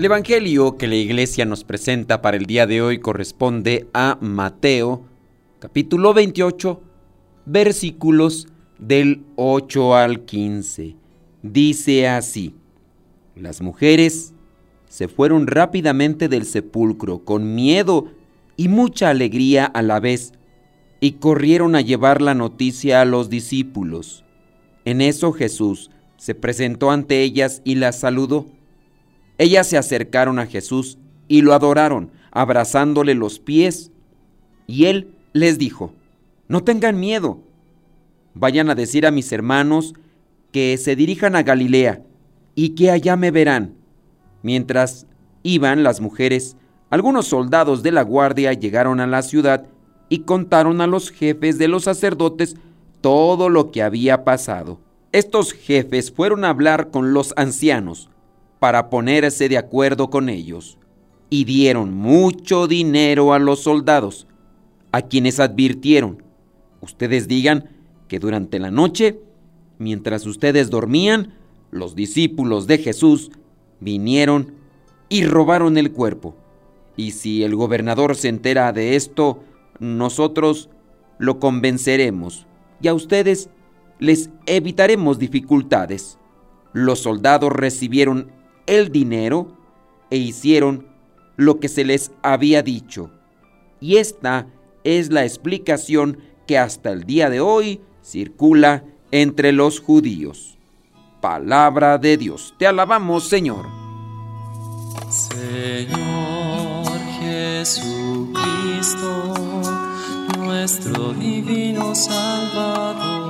El Evangelio que la iglesia nos presenta para el día de hoy corresponde a Mateo, capítulo 28, versículos del 8 al 15. Dice así, las mujeres se fueron rápidamente del sepulcro con miedo y mucha alegría a la vez, y corrieron a llevar la noticia a los discípulos. En eso Jesús se presentó ante ellas y las saludó. Ellas se acercaron a Jesús y lo adoraron, abrazándole los pies. Y él les dijo, no tengan miedo. Vayan a decir a mis hermanos que se dirijan a Galilea y que allá me verán. Mientras iban las mujeres, algunos soldados de la guardia llegaron a la ciudad y contaron a los jefes de los sacerdotes todo lo que había pasado. Estos jefes fueron a hablar con los ancianos para ponerse de acuerdo con ellos, y dieron mucho dinero a los soldados, a quienes advirtieron, ustedes digan que durante la noche, mientras ustedes dormían, los discípulos de Jesús vinieron y robaron el cuerpo. Y si el gobernador se entera de esto, nosotros lo convenceremos y a ustedes les evitaremos dificultades. Los soldados recibieron el dinero e hicieron lo que se les había dicho. Y esta es la explicación que hasta el día de hoy circula entre los judíos. Palabra de Dios. Te alabamos, Señor. Señor Jesucristo, nuestro divino Salvador.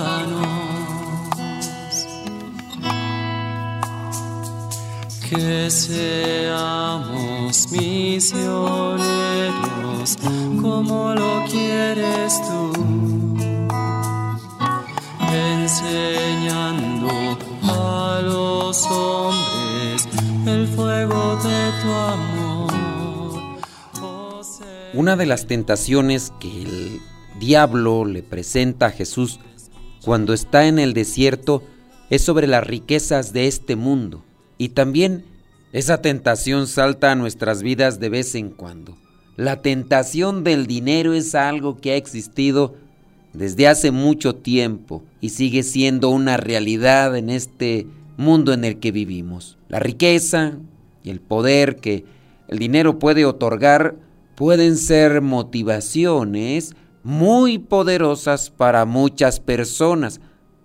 Que seamos misioneros como lo quieres tú, enseñando a los hombres el fuego de tu amor. Oh, Una de las tentaciones que el diablo le presenta a Jesús cuando está en el desierto es sobre las riquezas de este mundo. Y también esa tentación salta a nuestras vidas de vez en cuando. La tentación del dinero es algo que ha existido desde hace mucho tiempo y sigue siendo una realidad en este mundo en el que vivimos. La riqueza y el poder que el dinero puede otorgar pueden ser motivaciones muy poderosas para muchas personas,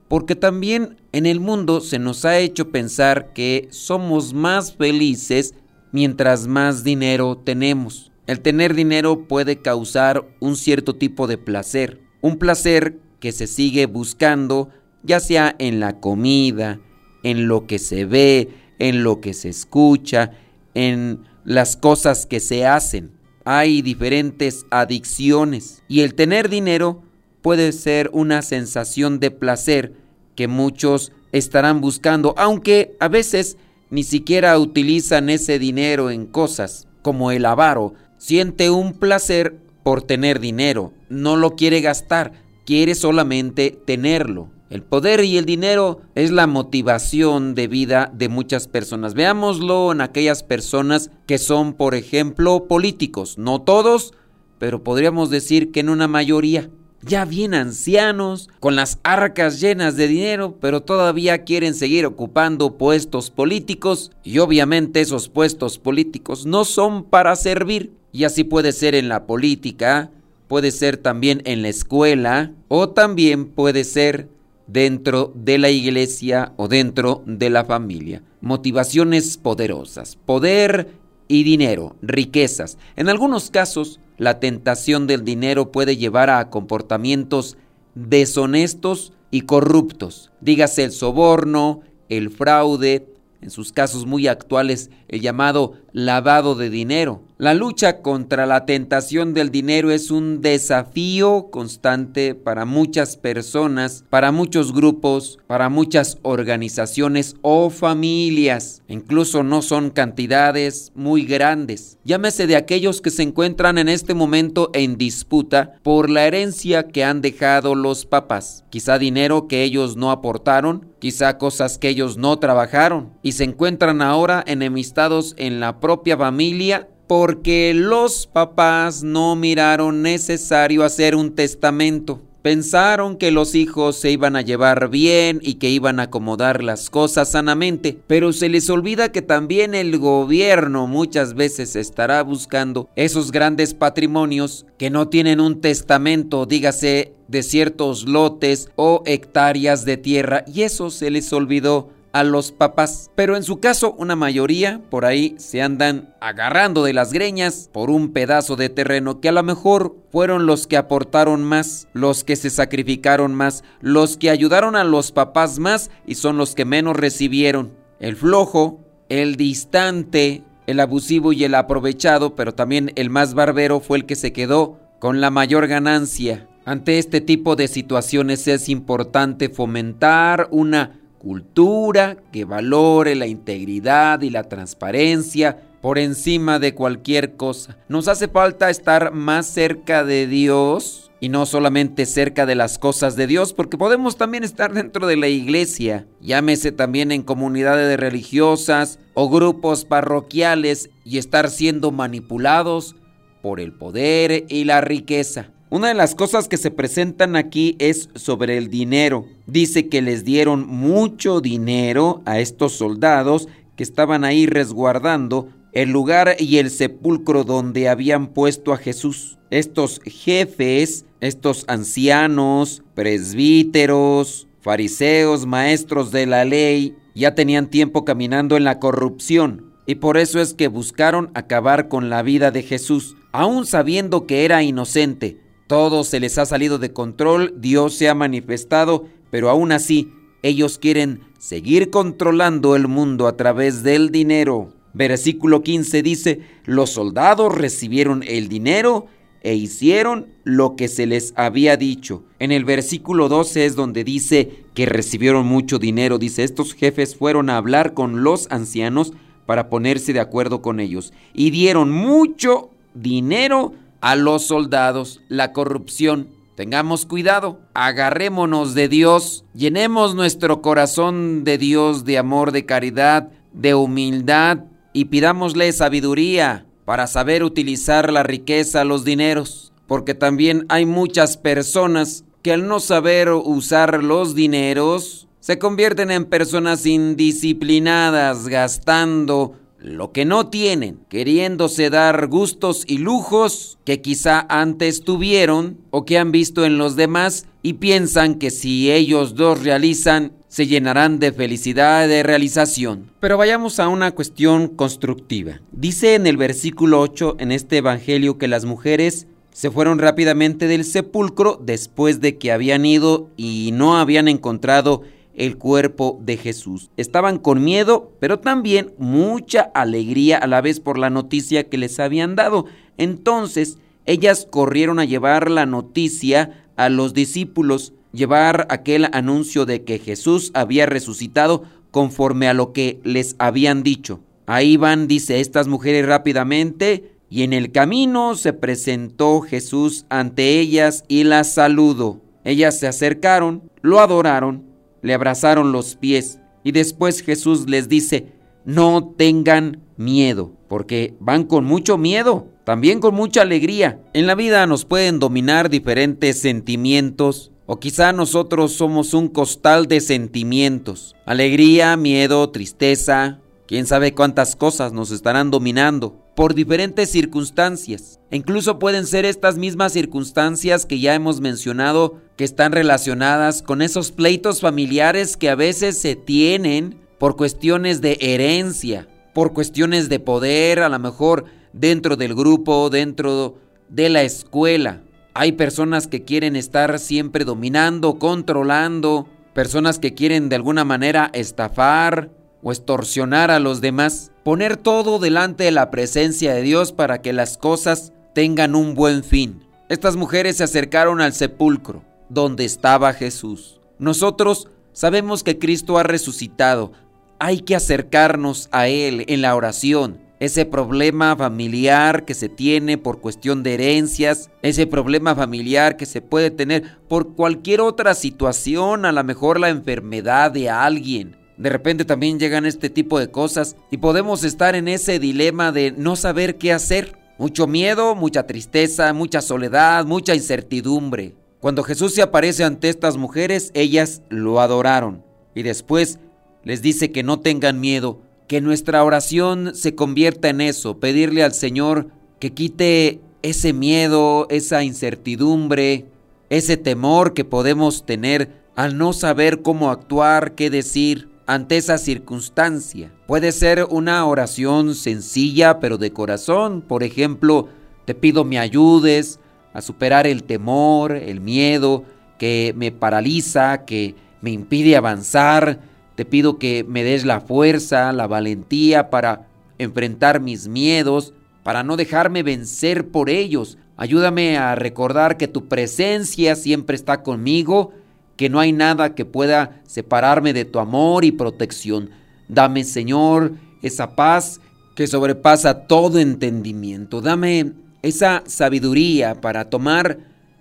porque también en el mundo se nos ha hecho pensar que somos más felices mientras más dinero tenemos. El tener dinero puede causar un cierto tipo de placer, un placer que se sigue buscando ya sea en la comida, en lo que se ve, en lo que se escucha, en las cosas que se hacen. Hay diferentes adicciones y el tener dinero puede ser una sensación de placer que muchos estarán buscando, aunque a veces ni siquiera utilizan ese dinero en cosas como el avaro. Siente un placer por tener dinero, no lo quiere gastar, quiere solamente tenerlo. El poder y el dinero es la motivación de vida de muchas personas. Veámoslo en aquellas personas que son, por ejemplo, políticos. No todos, pero podríamos decir que en una mayoría. Ya bien ancianos, con las arcas llenas de dinero, pero todavía quieren seguir ocupando puestos políticos y obviamente esos puestos políticos no son para servir. Y así puede ser en la política puede ser también en la escuela o también puede ser dentro de la iglesia o dentro de la familia. Motivaciones poderosas, poder y dinero, riquezas. En algunos casos, la tentación del dinero puede llevar a comportamientos deshonestos y corruptos. Dígase el soborno, el fraude, en sus casos muy actuales el llamado lavado de dinero. La lucha contra la tentación del dinero es un desafío constante para muchas personas, para muchos grupos, para muchas organizaciones o familias. Incluso no son cantidades muy grandes. Llámese de aquellos que se encuentran en este momento en disputa por la herencia que han dejado los papás. Quizá dinero que ellos no aportaron, quizá cosas que ellos no trabajaron y se encuentran ahora enemistados en la propia familia porque los papás no miraron necesario hacer un testamento. Pensaron que los hijos se iban a llevar bien y que iban a acomodar las cosas sanamente, pero se les olvida que también el gobierno muchas veces estará buscando esos grandes patrimonios que no tienen un testamento, dígase, de ciertos lotes o hectáreas de tierra, y eso se les olvidó a los papás. Pero en su caso, una mayoría por ahí se andan agarrando de las greñas por un pedazo de terreno que a lo mejor fueron los que aportaron más, los que se sacrificaron más, los que ayudaron a los papás más y son los que menos recibieron. El flojo, el distante, el abusivo y el aprovechado, pero también el más barbero fue el que se quedó con la mayor ganancia. Ante este tipo de situaciones es importante fomentar una cultura que valore la integridad y la transparencia por encima de cualquier cosa. Nos hace falta estar más cerca de Dios y no solamente cerca de las cosas de Dios, porque podemos también estar dentro de la iglesia, llámese también en comunidades religiosas o grupos parroquiales y estar siendo manipulados por el poder y la riqueza. Una de las cosas que se presentan aquí es sobre el dinero. Dice que les dieron mucho dinero a estos soldados que estaban ahí resguardando el lugar y el sepulcro donde habían puesto a Jesús. Estos jefes, estos ancianos, presbíteros, fariseos, maestros de la ley, ya tenían tiempo caminando en la corrupción y por eso es que buscaron acabar con la vida de Jesús, aun sabiendo que era inocente todo se les ha salido de control, Dios se ha manifestado, pero aún así ellos quieren seguir controlando el mundo a través del dinero. Versículo 15 dice, los soldados recibieron el dinero e hicieron lo que se les había dicho. En el versículo 12 es donde dice que recibieron mucho dinero. Dice, estos jefes fueron a hablar con los ancianos para ponerse de acuerdo con ellos y dieron mucho dinero a los soldados, la corrupción. Tengamos cuidado, agarrémonos de Dios, llenemos nuestro corazón de Dios de amor, de caridad, de humildad y pidámosle sabiduría para saber utilizar la riqueza, los dineros, porque también hay muchas personas que al no saber usar los dineros se convierten en personas indisciplinadas, gastando lo que no tienen, queriéndose dar gustos y lujos que quizá antes tuvieron o que han visto en los demás y piensan que si ellos dos realizan, se llenarán de felicidad de realización. Pero vayamos a una cuestión constructiva. Dice en el versículo 8 en este Evangelio que las mujeres se fueron rápidamente del sepulcro después de que habían ido y no habían encontrado el cuerpo de Jesús. Estaban con miedo, pero también mucha alegría a la vez por la noticia que les habían dado. Entonces, ellas corrieron a llevar la noticia a los discípulos, llevar aquel anuncio de que Jesús había resucitado conforme a lo que les habían dicho. Ahí van, dice, estas mujeres rápidamente, y en el camino se presentó Jesús ante ellas y las saludó. Ellas se acercaron, lo adoraron le abrazaron los pies y después Jesús les dice, no tengan miedo, porque van con mucho miedo, también con mucha alegría. En la vida nos pueden dominar diferentes sentimientos, o quizá nosotros somos un costal de sentimientos, alegría, miedo, tristeza, Quién sabe cuántas cosas nos estarán dominando por diferentes circunstancias. E incluso pueden ser estas mismas circunstancias que ya hemos mencionado que están relacionadas con esos pleitos familiares que a veces se tienen por cuestiones de herencia, por cuestiones de poder, a lo mejor dentro del grupo, dentro de la escuela. Hay personas que quieren estar siempre dominando, controlando, personas que quieren de alguna manera estafar, o extorsionar a los demás, poner todo delante de la presencia de Dios para que las cosas tengan un buen fin. Estas mujeres se acercaron al sepulcro donde estaba Jesús. Nosotros sabemos que Cristo ha resucitado. Hay que acercarnos a Él en la oración. Ese problema familiar que se tiene por cuestión de herencias, ese problema familiar que se puede tener por cualquier otra situación, a lo mejor la enfermedad de alguien, de repente también llegan este tipo de cosas y podemos estar en ese dilema de no saber qué hacer. Mucho miedo, mucha tristeza, mucha soledad, mucha incertidumbre. Cuando Jesús se aparece ante estas mujeres, ellas lo adoraron. Y después les dice que no tengan miedo, que nuestra oración se convierta en eso, pedirle al Señor que quite ese miedo, esa incertidumbre, ese temor que podemos tener al no saber cómo actuar, qué decir ante esa circunstancia. Puede ser una oración sencilla pero de corazón. Por ejemplo, te pido me ayudes a superar el temor, el miedo que me paraliza, que me impide avanzar. Te pido que me des la fuerza, la valentía para enfrentar mis miedos, para no dejarme vencer por ellos. Ayúdame a recordar que tu presencia siempre está conmigo que no hay nada que pueda separarme de tu amor y protección. Dame, Señor, esa paz que sobrepasa todo entendimiento. Dame esa sabiduría para tomar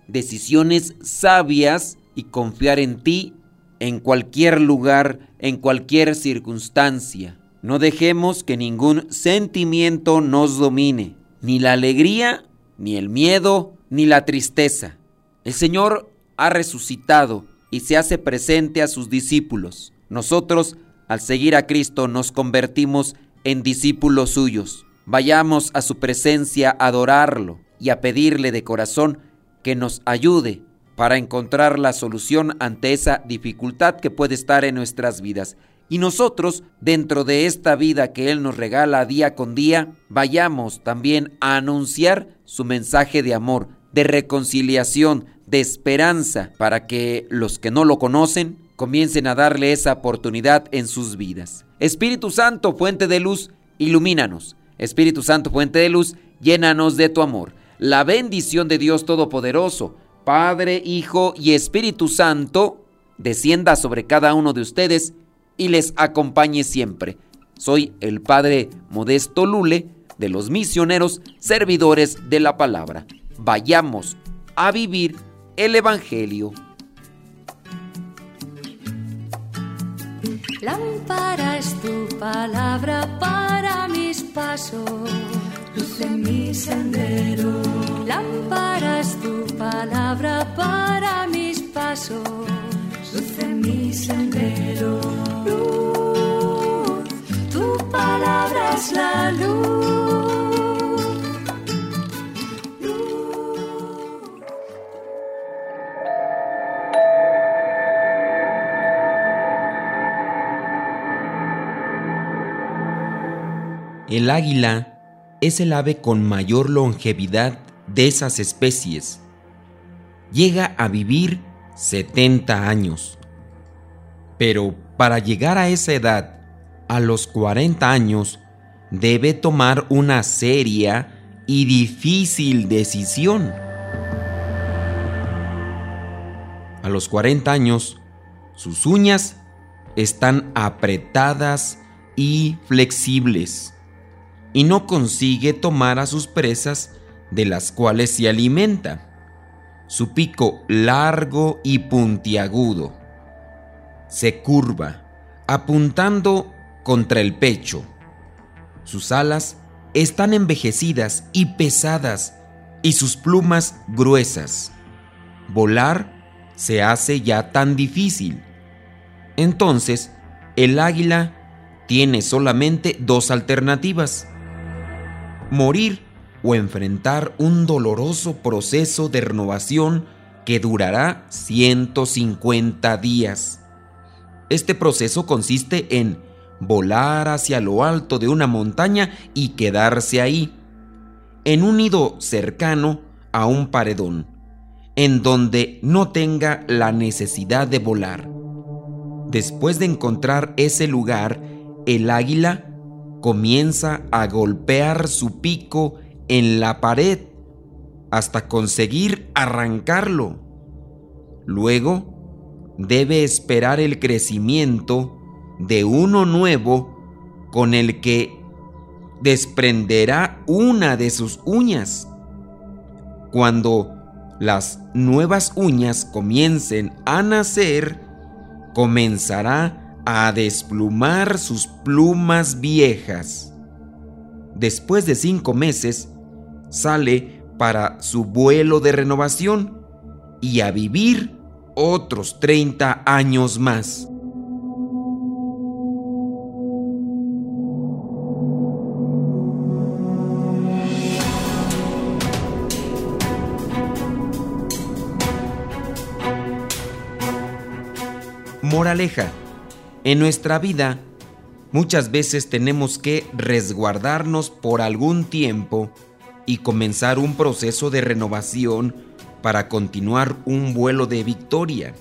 decisiones sabias y confiar en ti en cualquier lugar, en cualquier circunstancia. No dejemos que ningún sentimiento nos domine, ni la alegría, ni el miedo, ni la tristeza. El Señor ha resucitado y se hace presente a sus discípulos. Nosotros, al seguir a Cristo, nos convertimos en discípulos suyos. Vayamos a su presencia a adorarlo y a pedirle de corazón que nos ayude para encontrar la solución ante esa dificultad que puede estar en nuestras vidas. Y nosotros, dentro de esta vida que Él nos regala día con día, vayamos también a anunciar su mensaje de amor, de reconciliación, de esperanza para que los que no lo conocen comiencen a darle esa oportunidad en sus vidas. Espíritu Santo, fuente de luz, ilumínanos. Espíritu Santo, fuente de luz, llénanos de tu amor. La bendición de Dios Todopoderoso, Padre, Hijo y Espíritu Santo, descienda sobre cada uno de ustedes y les acompañe siempre. Soy el Padre Modesto Lule de los misioneros servidores de la palabra. Vayamos a vivir el Evangelio. Lámpara es tu palabra para mis pasos, luz en mi sendero. Lámpara es tu palabra para mis pasos, luz en mi sendero. El águila es el ave con mayor longevidad de esas especies. Llega a vivir 70 años. Pero para llegar a esa edad, a los 40 años, debe tomar una seria y difícil decisión. A los 40 años, sus uñas están apretadas y flexibles y no consigue tomar a sus presas de las cuales se alimenta. Su pico largo y puntiagudo se curva, apuntando contra el pecho. Sus alas están envejecidas y pesadas y sus plumas gruesas. Volar se hace ya tan difícil. Entonces, el águila tiene solamente dos alternativas. Morir o enfrentar un doloroso proceso de renovación que durará 150 días. Este proceso consiste en volar hacia lo alto de una montaña y quedarse ahí, en un nido cercano a un paredón, en donde no tenga la necesidad de volar. Después de encontrar ese lugar, el águila comienza a golpear su pico en la pared hasta conseguir arrancarlo. Luego, debe esperar el crecimiento de uno nuevo con el que desprenderá una de sus uñas. Cuando las nuevas uñas comiencen a nacer, comenzará a desplumar sus plumas viejas. Después de cinco meses, sale para su vuelo de renovación y a vivir otros 30 años más. Moraleja. En nuestra vida, muchas veces tenemos que resguardarnos por algún tiempo y comenzar un proceso de renovación para continuar un vuelo de victoria.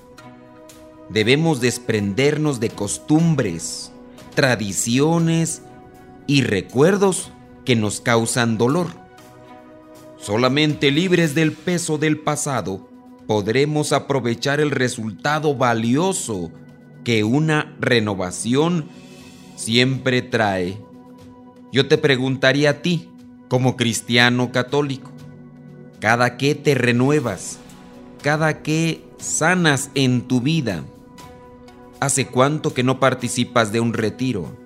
Debemos desprendernos de costumbres, tradiciones y recuerdos que nos causan dolor. Solamente libres del peso del pasado podremos aprovechar el resultado valioso que una renovación siempre trae. Yo te preguntaría a ti, como cristiano católico, cada que te renuevas, cada que sanas en tu vida. ¿Hace cuánto que no participas de un retiro?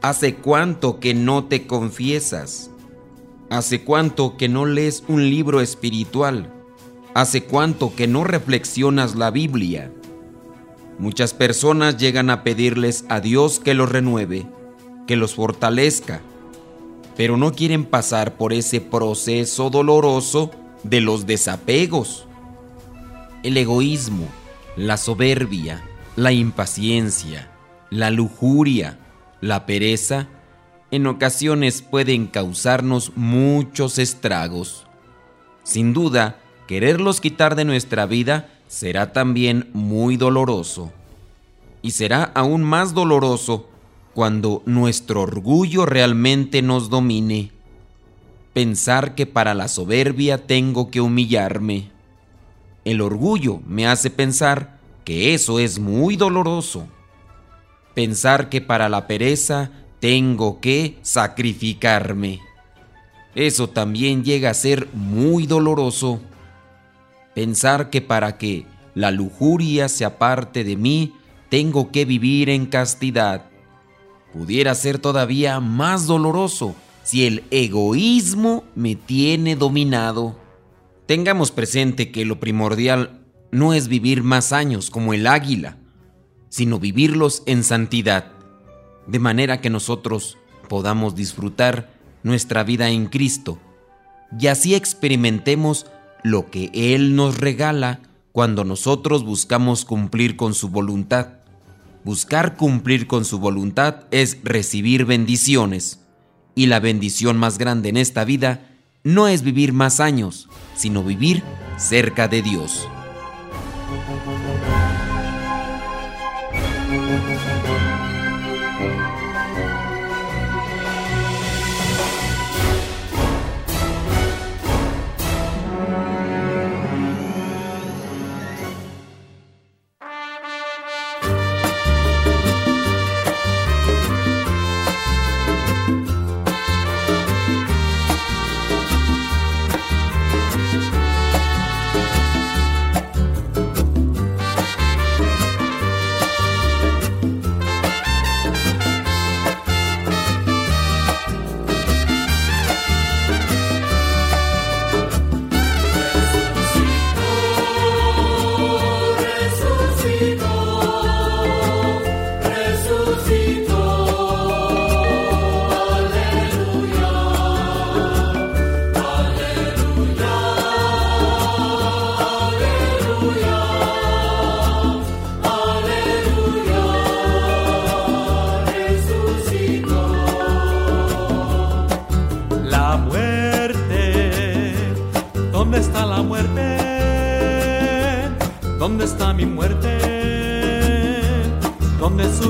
¿Hace cuánto que no te confiesas? ¿Hace cuánto que no lees un libro espiritual? ¿Hace cuánto que no reflexionas la Biblia? Muchas personas llegan a pedirles a Dios que los renueve, que los fortalezca, pero no quieren pasar por ese proceso doloroso de los desapegos. El egoísmo, la soberbia, la impaciencia, la lujuria, la pereza, en ocasiones pueden causarnos muchos estragos. Sin duda, quererlos quitar de nuestra vida será también muy doloroso. Y será aún más doloroso cuando nuestro orgullo realmente nos domine. Pensar que para la soberbia tengo que humillarme. El orgullo me hace pensar que eso es muy doloroso. Pensar que para la pereza tengo que sacrificarme. Eso también llega a ser muy doloroso. Pensar que para que la lujuria se aparte de mí, tengo que vivir en castidad. Pudiera ser todavía más doloroso si el egoísmo me tiene dominado. Tengamos presente que lo primordial no es vivir más años como el águila, sino vivirlos en santidad, de manera que nosotros podamos disfrutar nuestra vida en Cristo y así experimentemos lo que Él nos regala cuando nosotros buscamos cumplir con su voluntad. Buscar cumplir con su voluntad es recibir bendiciones. Y la bendición más grande en esta vida no es vivir más años, sino vivir cerca de Dios.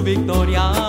victoria.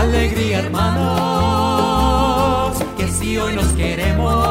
¿Dónde es su victoria? Jesus.